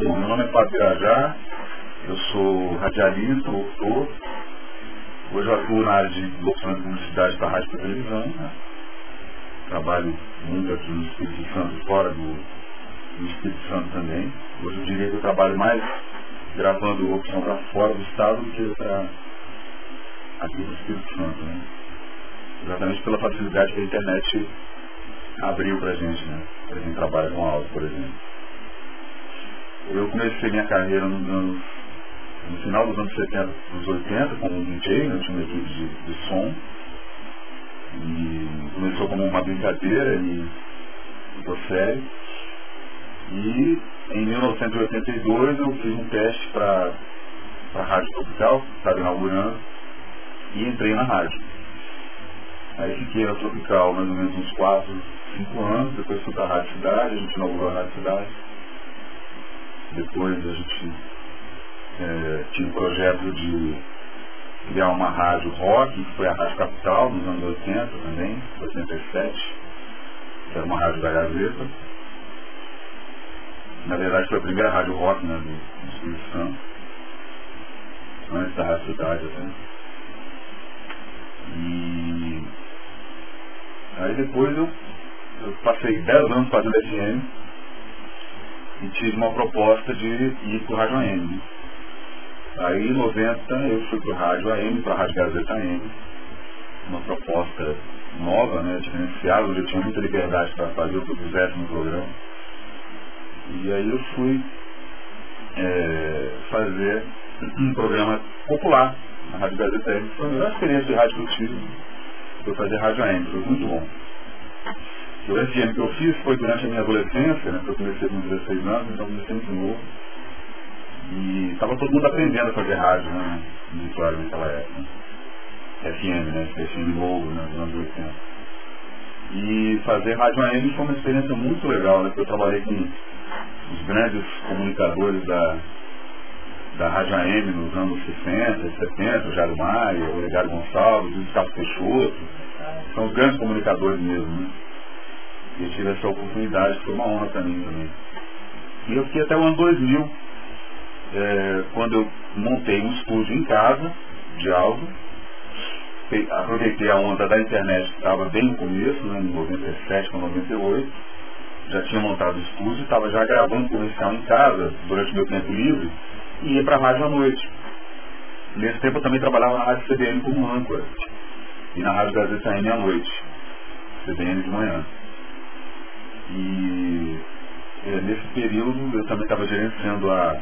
Bom, meu nome é Fábio Irajá, eu sou radialista, locutor. Hoje eu atuo na área de locução de publicidade para rádio e televisão. Né? Trabalho muito aqui no Espírito Santo, fora do, do Espírito Santo também. Hoje eu diria que eu trabalho mais gravando locução para fora do estado do que para aqui no Espírito Santo. Né? Exatamente pela facilidade que a internet abriu para a gente, né? Para quem trabalha com áudio, por exemplo. Eu comecei minha carreira no, final dos anos 70, dos 80, como DJ, né? tinha uma equipe de, de som. E começou como uma brincadeira e ficou sério. E em 1982 eu fiz um teste para a Rádio Tropical, que estava inaugurando, e entrei na rádio. Aí fiquei na Tropical mais ou menos uns 4, 5 anos, depois fui para a Rádio Cidade, a gente inaugurou a Rádio Cidade. Depois a gente é, tinha um projeto de criar uma rádio rock, que foi a Rádio Capital, nos anos 80 também, 87, que era uma rádio da Gazeta. Na verdade foi a primeira rádio rock né, do Espírito Santo, antes da Rádio Cidade até. E aí depois eu, eu passei 10 anos fazendo FM e tive uma proposta de ir para o Rádio AM. Aí em 90 eu fui para o Rádio AM, para a Rádio Gazeta AM, uma proposta nova, né, diferenciada, eu tinha muita liberdade para fazer o que eu quisesse no programa. E aí eu fui é, fazer um programa popular na Rádio Gazeta AM. Foi a melhor experiência de rádio que eu tive. Foi fazer Rádio AM, foi muito bom. Que eu fiz foi durante a minha adolescência, né, eu comecei com 16 anos, então comecei muito novo. E estava todo mundo aprendendo a fazer rádio, né, no Vitória naquela época. FM, né, FM novo, né, nos anos 80. E fazer rádio AM foi uma experiência muito legal, né, porque eu trabalhei com os grandes comunicadores da, da Rádio AM nos anos 60 e 70, o Jairo Maia, o Olegário Gonçalves, o Gustavo Peixoto, são os grandes comunicadores mesmo, né? E eu tive essa oportunidade, foi uma honra para mim também. E eu fiquei até o ano 2000, é, quando eu montei um estúdio em casa, de áudio, aproveitei a onda da internet que estava bem no começo, né, em 97 para 98, já tinha montado o estúdio, estava já gravando comercial em casa, durante meu tempo livre, e ia para a rádio à noite. Nesse tempo eu também trabalhava na rádio CBN como âncora, e na rádio Gazeta AM à noite, CBN de manhã. E é, nesse período eu também estava gerenciando a,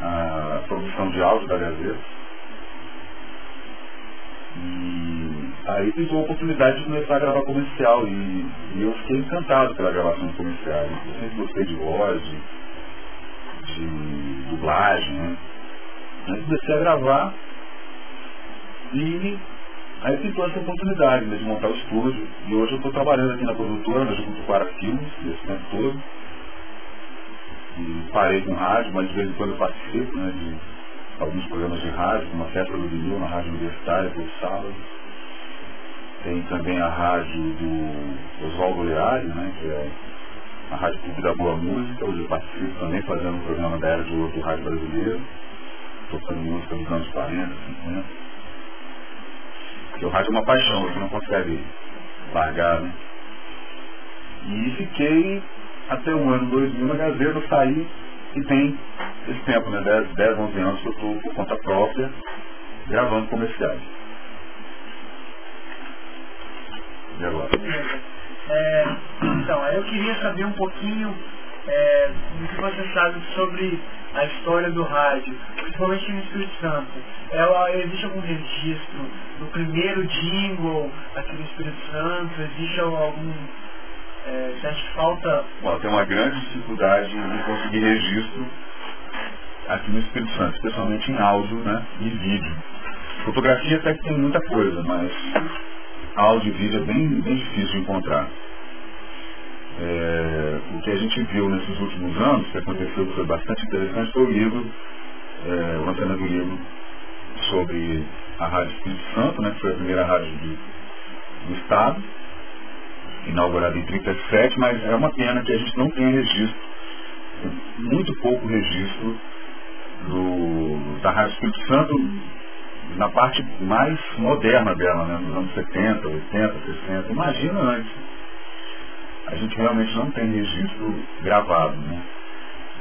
a produção de áudio da Gazeta. E aí pintou a oportunidade de começar a gravar comercial e, e eu fiquei encantado pela gravação de comercial. Eu sempre gostei de voz, de, de dublagem, né? Aí comecei a gravar e aí pintou essa oportunidade né, de montar o estúdio. E hoje eu estou trabalhando aqui na produtora, na Jucutuquara Filmes, esse tempo todo. E parei com rádio, mas de vez em quando eu participo né, de alguns programas de rádio, como a Festa do Vinil, na Rádio Universitária, por sábado. Tem também a rádio do Oswaldo Leari, né, que é a Rádio Clube da Boa Música, onde eu participo também fazendo um programa da Era de Ouro do Rádio Brasileiro, tocando música dos anos 40, 50. Porque o rádio é uma paixão, você não consegue largar, né? E fiquei até o ano 2000 na Gazeta, saí e tem esse tempo, né? 10, 10 11 anos que eu estou por conta própria gravando comerciais. E agora? É, então, eu queria saber um pouquinho é, do que você sabe sobre a história do rádio, principalmente no Espírito Santo. Ela, existe algum registro do primeiro jingle aqui no Espírito Santo? Existe algum. É, você acha que falta. Bom, tem uma grande dificuldade em conseguir registro aqui no Espírito Santo, especialmente em áudio né, e vídeo. Fotografia até que tem muita coisa, mas áudio e vídeo é bem, bem difícil de encontrar. Que a gente viu nesses últimos anos, que aconteceu que foi bastante interessante, foi o livro, é, o lançamento do livro sobre a Rádio Espírito Santo, né, que foi a primeira rádio do, do Estado, inaugurada em 37, mas é uma pena que a gente não tenha registro muito pouco registro do, da Rádio Espírito Santo na parte mais moderna dela, né, nos anos 70, 80, 60. Imagina antes. A gente realmente não tem registro gravado, né?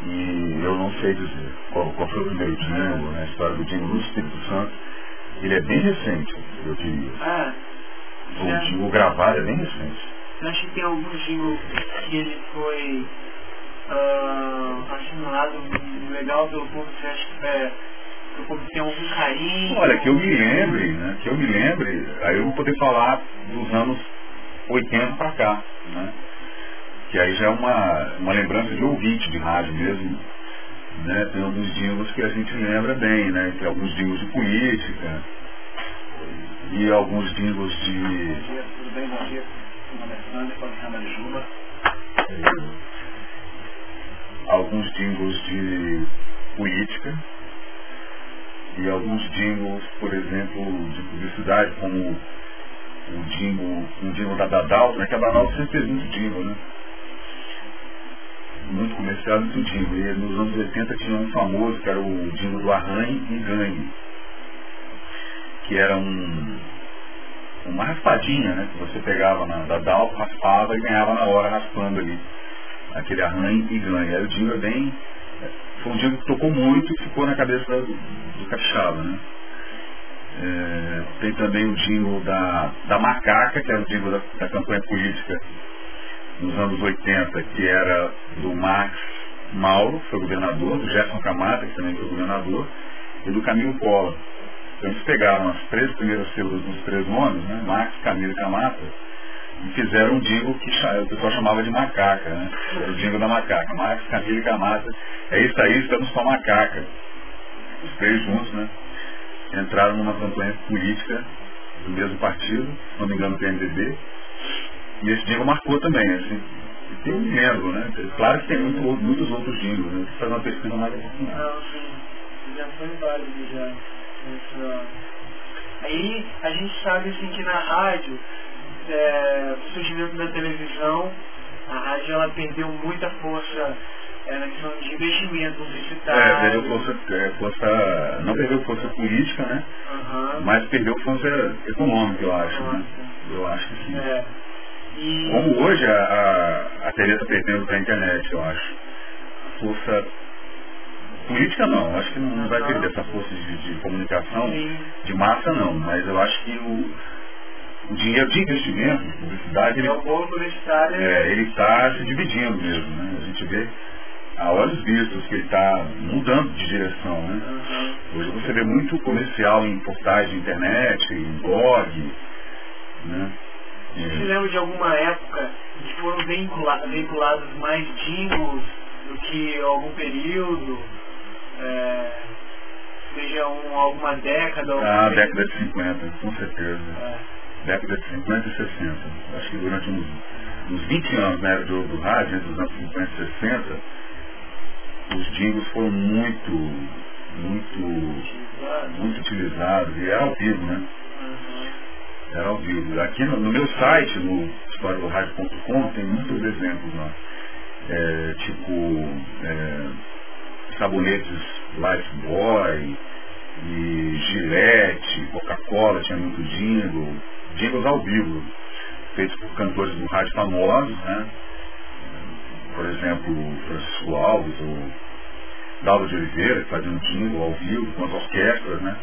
E eu não sei dizer qual, qual foi o primeiro jingle, né, a história do jingle no Espírito Santo. Ele é bem recente, eu diria. Ah, O jingle gravado é bem recente. eu acho que tem algum jingle que ele foi ah, assimilado legal pelo povo, você acha que, é, o povo tem algum carinho? Olha, que eu me lembre, né? Que eu me lembre, aí eu vou poder falar dos anos 80 para cá, né? Que aí já é uma, uma lembrança de ouvinte de rádio mesmo. Né? Tem alguns jingles que a gente lembra bem, né? Tem alguns jingles de política e alguns jingles de. dia, tudo bem? Bom dia. Meu nome é Juba. alguns jingles de política e alguns jingles, por exemplo, de publicidade, como o jingle, um jingle da Dadal, né? Que a Dadal sempre fez muito jingle, né? Muito comercial, muito jingle. E nos anos 80 tinha um famoso, que era o jingle do Arranhe e Ganhe, que era um, uma raspadinha, né? Que você pegava na Dadal, raspava e ganhava na hora raspando ali aquele arranhe e ganha. Aí o jingle é bem. Foi um jingle que tocou muito e ficou na cabeça do, do capixaba, né? É, tem também o jingle da, da Macaca, que era o jingle da, da campanha política nos anos 80, que era do Max Mauro, que foi governador, do Gerson Camata, que também foi governador, e do Camilo Collor. Então eles pegaram as três primeiras sílabas dos três nomes, né? Max, Camilo e Camata, e fizeram um jingle que o pessoal chamava de macaca, né? O jingle da macaca. Max, Camilo e Camata. É isso aí, estamos com a macaca. Os três juntos, né? Entraram numa campanha política do mesmo partido, se não me engano, PMDB. E esse jingle marcou também, assim. Tem um lembro, né? Claro que tem muito, muitos outros jingles, né? Fazer uma pesquisa mais aprofundada. Não, sim. Já foi válido já. Essa- Aí a gente sabe assim que na rádio, é, o surgimento da televisão, a rádio ela perdeu muita força é, na questão de investimento É, publicitário. perdeu força, é, força, não perdeu força política, né? Aham. Mas perdeu força econômica, eu acho, né? Eu acho que sim. É. Como hoje a, a, a TV está perdendo para a internet, eu acho. Força política não, acho que não vai perder essa força de, de comunicação Sim. de massa não, mas eu acho que o, o dinheiro de investimento, de publicidade, ele é publicitário. é, ele está se dividindo mesmo, né? A gente vê a olhos vistos que ele está mudando de direção, né? Aham. Hoje você vê muito comercial em portais de internet, em blog, né? Você E- lembra de alguma época que foram vincula- veiculados mais jingles do que algum período? É, seja um, alguma década? algum a período? década de 50, com certeza. É. Década de 50 e 60. Acho que durante uns, uns 20 anos né, do, do rádio, entre os anos 50 e 60, os jingles foram muito, muito, muito utilizados. E era ao vivo, né? Uhum. Era ao vivo. Aqui no, no meu site, no historiadoradio.com, tem muitos exemplos lá. É, tipo, é, sabonetes Lifebuoy, e Gillette, Coca-Cola tinha muito jingle, jingles ao vivo, feitos por cantores do rádio famosos, né? Por exemplo, Francisco Alves, ou Dalva de Oliveira, que faziam jingle ao vivo com as orquestras, né?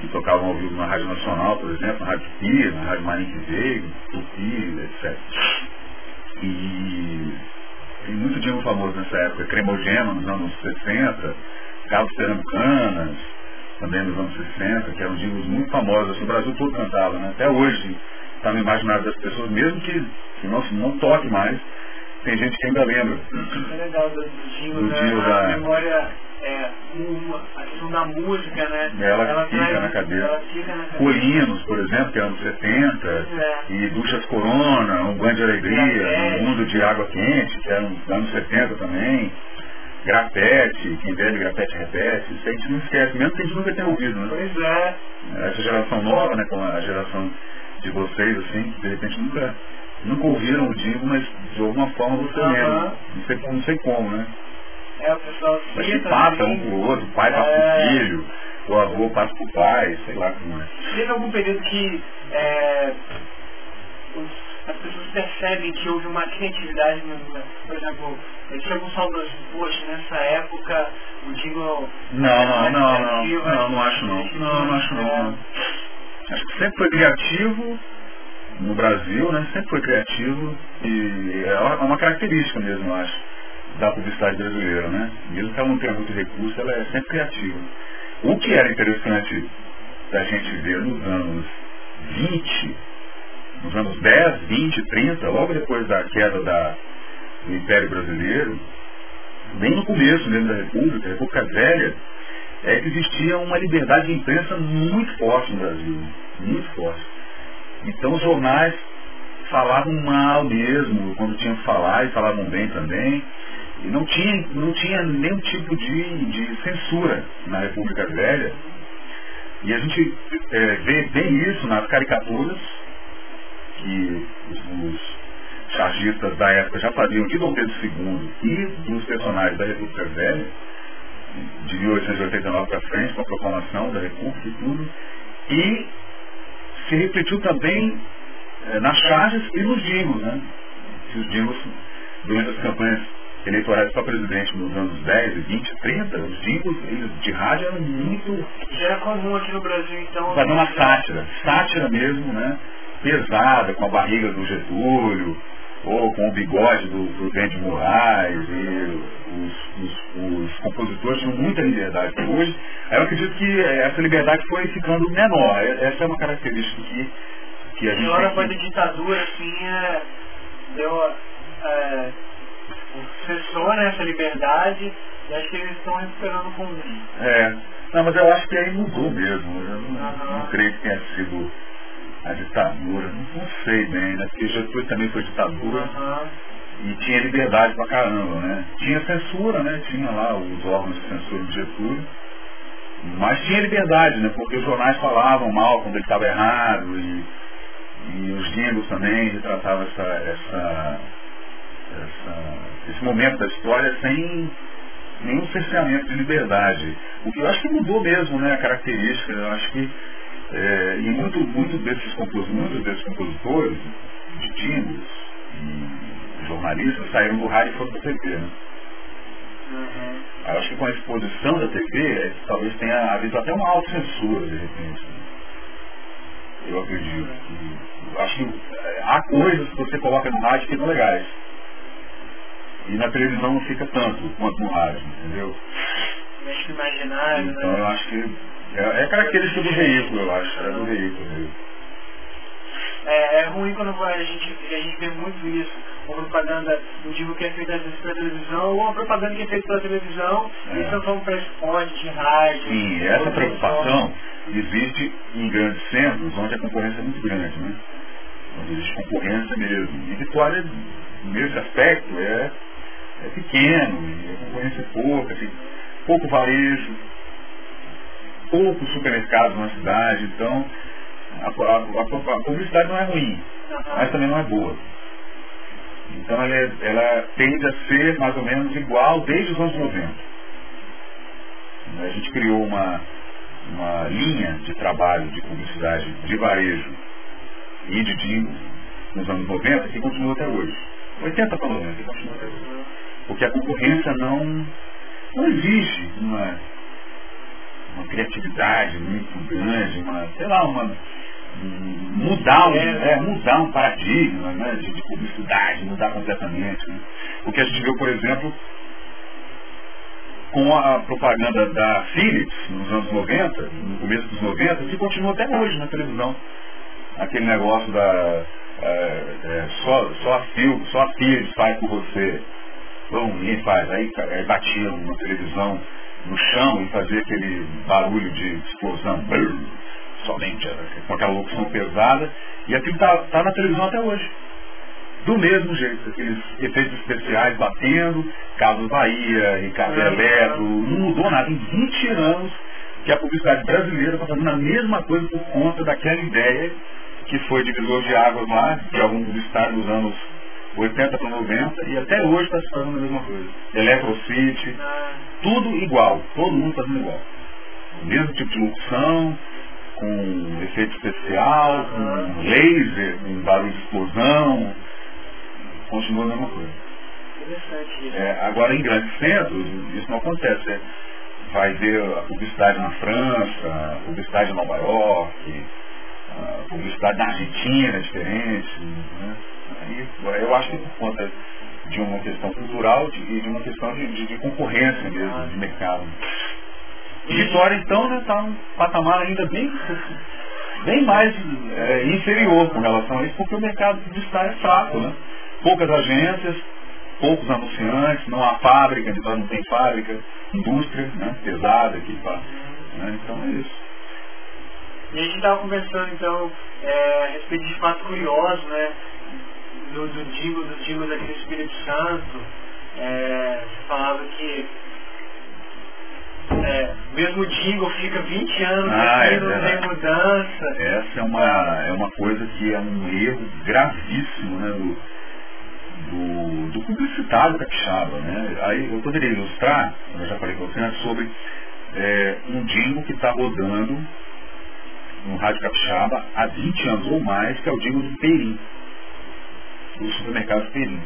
Que tocavam ao vivo na Rádio Nacional, por exemplo, na Rádio Tupi, na Rádio Marim que veio, Tupi, etc. E tem muito jingle famoso nessa época, Cremogema nos anos 60, Carlos Pernambucanas, também nos anos 60, que eram jingles muito famosos, assim, o Brasil todo cantava, né? Até hoje está no imaginário das pessoas, mesmo que, que não, não toque mais, tem gente que ainda lembra. É legal do, jingle, Do da- memória, é, uma, a questão da música, né? Ela fica traz- na cabeça. Ela fica na cabeça. Colinos, por exemplo, que é anos 70, É. e Duchas Corona, Um Banho de Alegria, Grafete. Um Mundo de Água Quente, que era nos anos 70 também, Grafete, quem bebe grafete repete, isso a gente não esquece, mesmo que a gente nunca tenha ouvido, né? Pois é. Essa geração nova, né, como a geração de vocês, assim, que de repente nunca, nunca ouviram o Dingo, mas de alguma forma você Aham. lembra. Não sei, não sei como, né? É, o pessoal Mas cita, passa um pro outro, o pai passa É. pro filho, o avô passa pro pai, sei lá como é. Teve algum período que é, os- as pessoas percebem que houve uma criatividade, no, por exemplo, eu tinha alguns saudosos, poxa, nessa época o jingle Não, não, não, não, não, não acho não. Não, não acho não. não. Acho que sempre foi criativo no Brasil, né? Sempre foi criativo e é uma- é uma característica mesmo, eu acho, da publicidade brasileira, né? Mesmo que ela não tenha muito recurso, ela é sempre criativa. O que era interessante da gente ver nos anos 20, nos anos 10, 20, 30, logo depois da queda da, do Império Brasileiro, bem no começo mesmo da República, a República Velha, é que existia uma liberdade de imprensa muito forte no Brasil, muito forte. Então os jornais falavam mal mesmo, quando tinham que falar, e falavam bem também. E não tinha, não tinha nenhum tipo de, de censura na República Velha. E a gente é, vê bem isso nas caricaturas que os, os chargistas da época já faziam de Dom Pedro II e dos personagens da República Velha, de 1889 para frente, com a proclamação da República e tudo, e se refletiu também eh, nas charges e nos jingles, né? Os jingles, durante as campanhas eleitorais para presidente nos anos 10, 20, 30, os eles, de rádio eram muito já era comum aqui no Brasil, então. fazer uma sátira, sátira mesmo, né? Pesada, com a barriga do Getúlio, ou com o bigode do Prudente Moraes, e os, os- os compositores tinham muita liberdade. Hoje, eu acredito que eh, essa liberdade foi ficando menor. Essa é uma característica que, que a gente. Agora depois que- da ditadura, assim, é, deu é, cessou né, essa liberdade e acho que eles estão recuperando com É. Não, mas eu acho que aí mudou mesmo. Eu não, Aham. não creio que tenha sido a ditadura. Não, não sei bem, né? Porque Getúlio também foi ditadura. Aham. E tinha liberdade pra caramba, né? Tinha censura, né? Tinha lá os órgãos de censura de Getúlio. Mas tinha liberdade, né? Porque os jornais falavam mal quando ele estava errado e, e os jingles também retratavam essa, essa, essa, esse momento da história sem nenhum cerceamento de liberdade. O que eu acho que mudou mesmo, né? A característica. Eu acho que é, e muito, muito desses compos, muitos desses compositores de jingles e jornalistas saíram do rádio e foram para a TV, né? Uhum. Eu acho que com a exposição da TV, é, talvez tenha havido até uma autocensura, de repente. né? Eu acredito. que- acho que é, há coisas que você coloca no rádio que ficam legais. E na televisão não fica tanto quanto no rádio, entendeu? Mexe imaginário, Então né? eu acho que é, é característica do veículo, eu acho. É do veículo. É, é ruim quando a gente, a gente vê muito isso. Uma propaganda, não digo que é feita às vezes pela televisão, ou uma propaganda que é feita pela televisão, É. e então vamos para esporte, rádio. Sim, essa preocupação existe em grandes centros onde a concorrência é muito grande, né? Onde existe concorrência mesmo. E Vitória, nesse aspecto, é, é pequeno, a concorrência é pouca, tem pouco varejo, poucos supermercados na cidade, então a, a- a- a publicidade não é ruim, mas também não é boa. Então ela, é- ela tende a ser mais ou menos igual desde os anos 90. A gente criou uma, uma linha de trabalho de publicidade de varejo e de jingles nos anos 90 que continua até hoje. 80 para 90 que continua até hoje. Porque a concorrência não, não exige uma, uma criatividade muito grande, uma, sei lá, uma, um- mudar, um, é, mudar um paradigma né, de, de publicidade, mudar completamente. né. O que a gente viu, por exemplo, com a propaganda da Philips nos anos 90, no começo dos 90, que continua até hoje na televisão. Aquele negócio da é, é, só, só, a Philips, só a Philips faz por você. Bom, ninguém faz. Aí, aí batiam na televisão no chão e fazia aquele barulho de explosão. Brrr, somente assim, com aquela locução pesada. E aquilo está tá na televisão até hoje. Do mesmo jeito, aqueles efeitos especiais batendo, Carlos Bahia, Ricardo É. Eletro, não mudou nada. Em 20 anos que a publicidade brasileira está fazendo a mesma coisa por conta daquela ideia que foi divisor de águas lá, de algum publicitário dos anos 80 para 90, e até hoje está se fazendo a mesma coisa. Electrocity, Ah, tudo igual, todo mundo fazendo igual. O mesmo tipo de locução, com efeito especial, com laser, com barulho de explosão, continua a mesma coisa. interessante isso. É, agora, em grandes centros, isso não acontece. né? Vai ver a publicidade na França, a publicidade em Nova York, a publicidade na Argentina é diferente. Né? Aí, eu acho que por conta de uma questão cultural de- e de uma questão de, de- de concorrência mesmo, de mercado. E Vitória, então, está num patamar ainda bem, bem mais é, inferior com relação a isso, porque o mercado publicitário é fraco. Né? Poucas agências, poucos anunciantes, não há fábrica, Vitória não tem fábrica, indústria né, pesada aqui. Pá, né? Então é isso. E a gente estava conversando então é, a respeito de fato curioso, né? Do, do jingle, dos jingles aqui no Espírito Santo. É, você falava que é, mesmo o jingle fica 20 anos Ah, aqui, é não tem mudança. Essa é uma, é uma coisa que é um erro gravíssimo né, do, do, do publicitário capixaba. Né? Aí eu poderia ilustrar, eu já falei com você, antes, sobre é, um jingle que está rodando no Rádio Capixaba há 20 anos ou mais, que é o jingle do Perim, do supermercado Perim,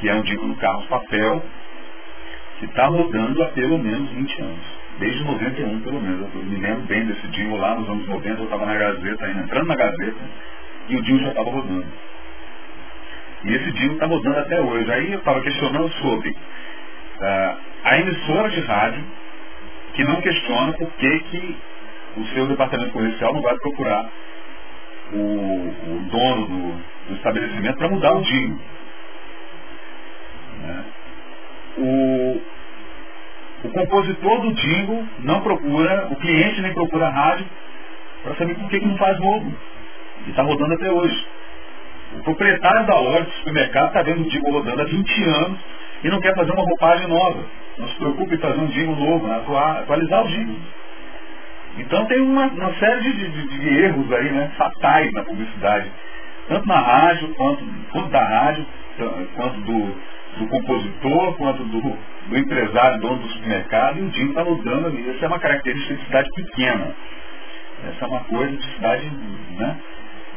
que é um do Carlos Papel, que está rodando há pelo menos 20 anos. Desde 91, pelo menos. Eu me lembro bem desse jingle lá nos anos 90, eu estava na Gazeta, ainda entrando na Gazeta, e o jingle já estava rodando. E esse jingle está rodando até hoje. Aí eu estava questionando sobre ah, a emissora de rádio, que não questiona por que, que o seu departamento comercial não vai procurar o, o dono do, do estabelecimento para mudar o jingle. Né? O, o compositor do jingle não procura, o cliente nem procura a rádio para saber por que, que não faz novo. E está rodando até hoje. O proprietário da loja do supermercado está vendo o jingle rodando há 20 anos e não quer fazer uma roupagem nova. Não se preocupe em fazer um jingle novo, né? Atua- atualizar o jingle. Então tem uma, uma série de, de- de erros aí, né, fatais na publicidade. Tanto na rádio, quanto, quanto da rádio, quanto do, do compositor, quanto do, do empresário, dono do supermercado, e o jingle está mudando ali. Essa é uma característica de cidade pequena. Essa é uma coisa de cidade, né?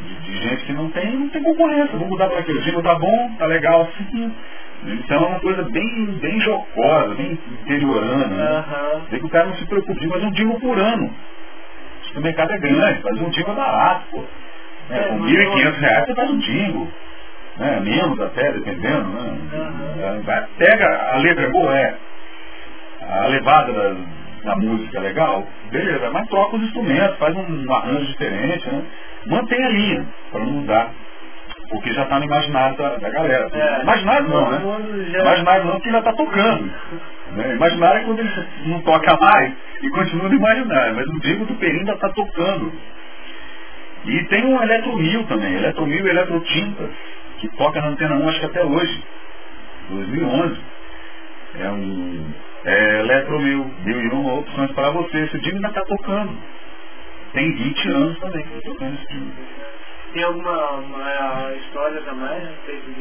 De, de gente que não tem, não tem concorrência. Vamos mudar para aquele jingle, tá bom, tá legal assim. Então é uma coisa bem, bem jocosa, bem interiorana. Né? Aham. Vê que o cara não se preocupa de fazer um jingle por ano. O supermercado é grande, fazer um jingle é barato, pô. É, É, com mas 1.500 reais você faz um jingle. Né? Menos até, dependendo. Né? Pega a letra boa, é. A levada da, da música é legal, beleza, mas troca os instrumentos, faz um arranjo diferente, né? Mantém a linha, para não mudar. Porque já está no imaginário da, da galera. É. Imaginário não, né? já- Imaginário não, porque já está tocando. Né? Imaginário é quando ele não toca mais e continua no imaginário, mas o Diego do Perim ainda está tocando. E tem um Eletromil também, Eletromil e Eletrotintas, que toca na Antena 1 acho que até hoje, 2011. É um é, Eletromil, mil e uma opções para você. Esse Diego ainda está tocando. Tem 20 anos também que está tocando esse Diego. Tem alguma uma, histórias a mais a respeito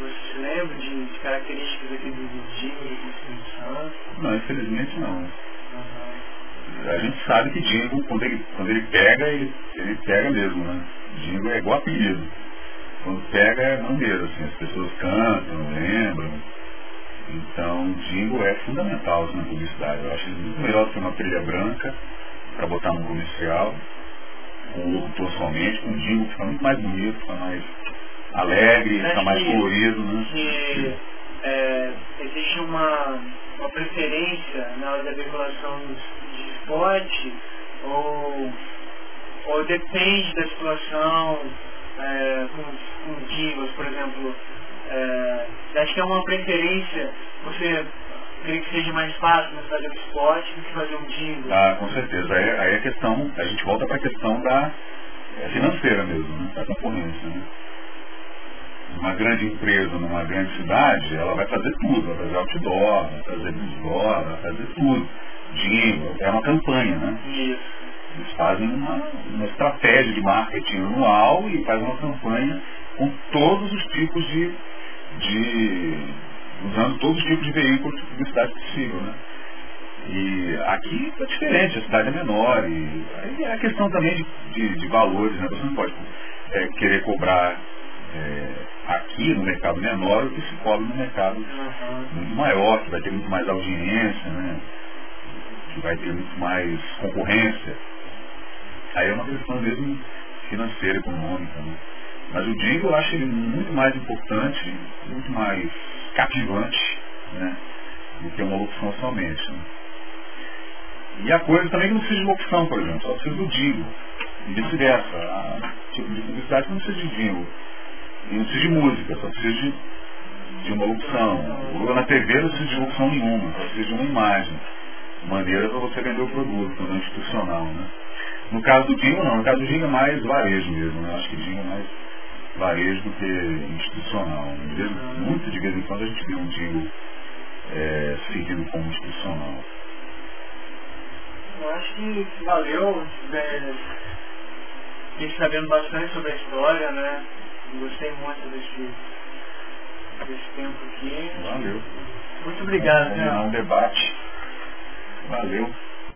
você se lembra de, de características aqui do, do jingle do Espírito Santo? Não, infelizmente não. Aham. A gente sabe que Dingo, quando ele, quando ele pega, ele, ele pega mesmo, né? Dingo é igual apelido. Quando pega é maneiro, assim, as pessoas cantam, lembram. Então, Dingo é fundamental na publicidade. Eu acho melhor do que uma trilha branca para botar no comercial, com o locutor somente, com o Dingo fica muito mais bonito, fica mais alegre, Acho fica mais que- colorido, né? que é, existe uma, uma preferência na hora da veiculação de esporte ou, ou depende da situação é, com, com jingles, por exemplo. É, acho que é uma preferência você querer que seja mais fácil cidade do esporte do que fazer um jingle. Ah, com certeza. Aí, aí a questão, a gente volta para a questão da é, financeira mesmo, né? da concorrência. Né? Uma grande empresa numa grande cidade, ela vai fazer tudo, vai fazer outdoor, vai fazer billboard, vai fazer tudo. Jingle, é uma campanha, né? Isso. Eles fazem uma, uma estratégia de marketing anual e fazem uma campanha com todos os tipos de, de usando todos os tipos de veículos de publicidade possível, né? E aqui é diferente, a cidade é menor, e aí é a questão também de, de, de valores, né? Você não pode é, querer cobrar é, aqui no mercado menor o que se cobra no mercado Uhum. muito maior, que vai ter muito mais audiência, né? que vai ter muito mais concorrência. Aí é uma questão mesmo financeira, econômica. Né? Mas o jingle eu acho ele muito mais importante, muito mais cativante né? do que uma locução somente. Né? E a coisa também que não precisa de locução, por exemplo, só precisa do jingle. E vice-versa. A tipo de publicidade não precisa de jingle. E não precisa de música, só precisa de, de uma locução. Na TV não precisa de locução nenhuma, só precisa de uma imagem. Maneira para você vender o produto, não institucional. Né? No caso do jingle não, no caso do jingle é mais varejo mesmo. Né? Acho que jingle é mais varejo do que institucional. Mesmo, muito de vez em quando a gente vê um jingle é, seguido como institucional. Eu acho que valeu. É, fiquei sabendo bastante sobre a história, né? Gostei muito desse, desse tempo aqui. Valeu. Muito obrigado, né? um debate. Valeu.